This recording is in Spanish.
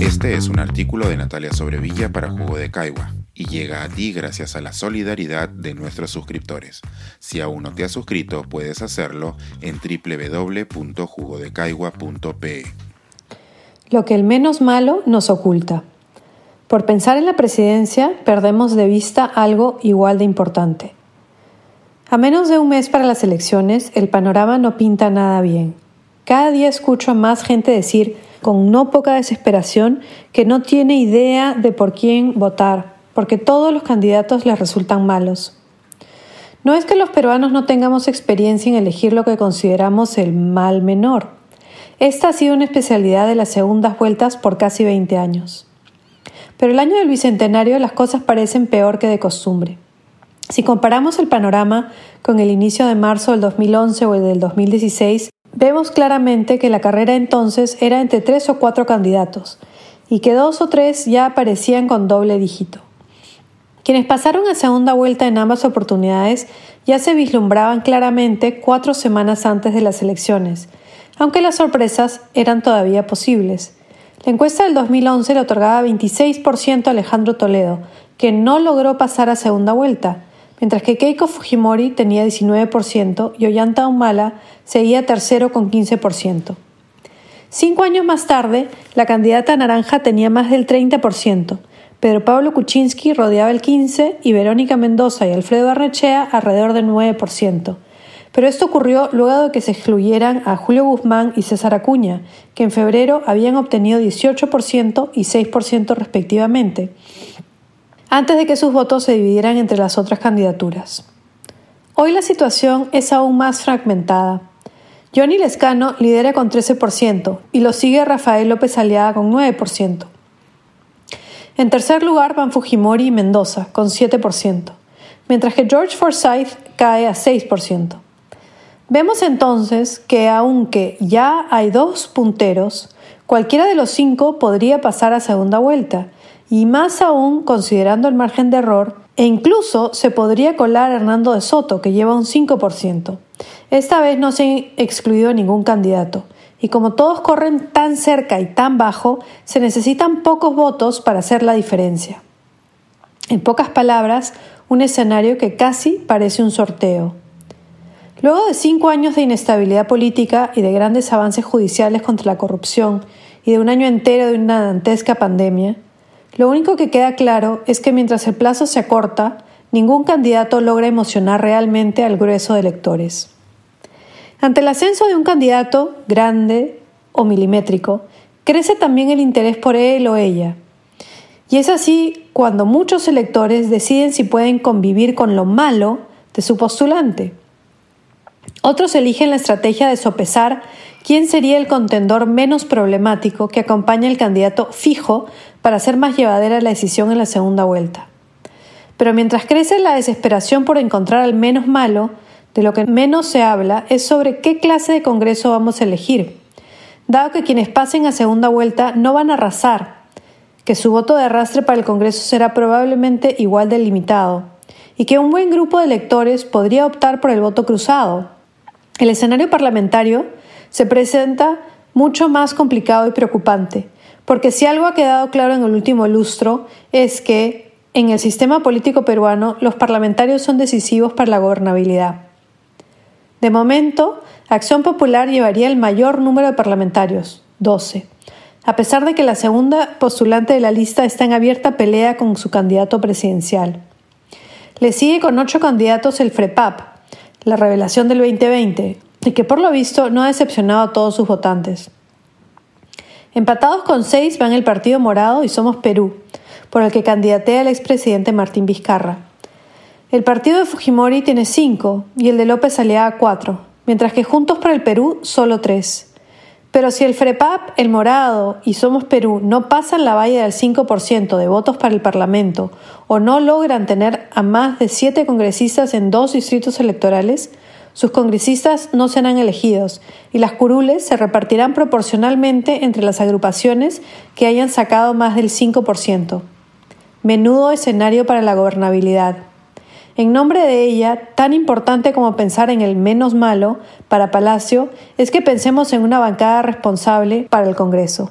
Este es un artículo de Natalia Sobrevilla para Jugo de Caigua y llega a ti gracias a la solidaridad de nuestros suscriptores. Si aún no te has suscrito, puedes hacerlo en www.jugodecaigua.pe. Lo que el menos malo nos oculta. Por pensar en la presidencia, perdemos de vista algo igual de importante. A menos de un mes para las elecciones, el panorama no pinta nada bien. Cada día escucho a más gente decir, con no poca desesperación, que no tiene idea de por quién votar, porque todos los candidatos les resultan malos. No es que los peruanos no tengamos experiencia en elegir lo que consideramos el mal menor. Esta ha sido una especialidad de las segundas vueltas por casi 20 años. Pero el año del Bicentenario las cosas parecen peor que de costumbre. Si comparamos el panorama con el inicio de marzo del 2011 o el del 2016, vemos claramente que la carrera entonces era entre tres o cuatro candidatos y que dos o tres ya aparecían con doble dígito. Quienes pasaron a segunda vuelta en ambas oportunidades ya se vislumbraban claramente cuatro semanas antes de las elecciones, aunque las sorpresas eran todavía posibles. La encuesta del 2011 le otorgaba 26% a Alejandro Toledo, que no logró pasar a segunda vuelta, mientras que Keiko Fujimori tenía 19% y Ollanta Humala seguía tercero con 15%. Cinco años más tarde, la candidata naranja tenía más del 30%, Pedro Pablo Kuczynski rodeaba el 15% y Verónica Mendoza y Alfredo Arrechea alrededor del 9%. Pero esto ocurrió luego de que se excluyeran a Julio Guzmán y César Acuña, que en febrero habían obtenido 18% y 6% respectivamente, antes de que sus votos se dividieran entre las otras candidaturas. Hoy la situación es aún más fragmentada. Johnny Lescano lidera con 13% y lo sigue Rafael López Aliaga con 9%. En tercer lugar van Fujimori y Mendoza con 7%, mientras que George Forsyth cae a 6%. Vemos entonces que aunque ya hay dos punteros, cualquiera de los cinco podría pasar a segunda vuelta, y más aún considerando el margen de error, e incluso se podría colar Hernando de Soto, que lleva un 5%. Esta vez no se ha excluido ningún candidato, y como todos corren tan cerca y tan bajo, se necesitan pocos votos para hacer la diferencia. En pocas palabras, un escenario que casi parece un sorteo. Luego de cinco años de inestabilidad política y de grandes avances judiciales contra la corrupción y de un año entero de una dantesca pandemia, lo único que queda claro es que mientras el plazo se acorta, ningún candidato logra emocionar realmente al grueso de electores. Ante el ascenso de un candidato grande o milimétrico, crece también el interés por él o ella. Y es así cuando muchos electores deciden si pueden convivir con lo malo de su postulante. Otros eligen la estrategia de sopesar quién sería el contendor menos problemático que acompaña al candidato fijo para hacer más llevadera la decisión en la segunda vuelta. Pero mientras crece la desesperación por encontrar al menos malo, de lo que menos se habla es sobre qué clase de Congreso vamos a elegir, dado que quienes pasen a segunda vuelta no van a arrasar, que su voto de arrastre para el Congreso será probablemente igual de limitado, y que un buen grupo de electores podría optar por el voto cruzado, el escenario parlamentario se presenta mucho más complicado y preocupante, porque si algo ha quedado claro en el último lustro es que en el sistema político peruano los parlamentarios son decisivos para la gobernabilidad. De momento, Acción Popular llevaría el mayor número de parlamentarios, 12, a pesar de que la segunda postulante de la lista está en abierta pelea con su candidato presidencial. Le sigue con ocho candidatos el FREPAP, la revelación del 2020, y que por lo visto no ha decepcionado a todos sus votantes. Empatados con seis van el Partido Morado y Somos Perú, por el que candidatea el expresidente Martín Vizcarra. El partido de Fujimori tiene cinco y el de López Aliaga cuatro, mientras que Juntos para el Perú solo tres. Pero si el FREPAP, el Morado y Somos Perú no pasan la valla del 5% de votos para el Parlamento o no logran tener a más de siete congresistas en dos distritos electorales, sus congresistas no serán elegidos y las curules se repartirán proporcionalmente entre las agrupaciones que hayan sacado más del 5%. Menudo escenario para la gobernabilidad. En nombre de ella, tan importante como pensar en el menos malo para Palacio es que pensemos en una bancada responsable para el Congreso.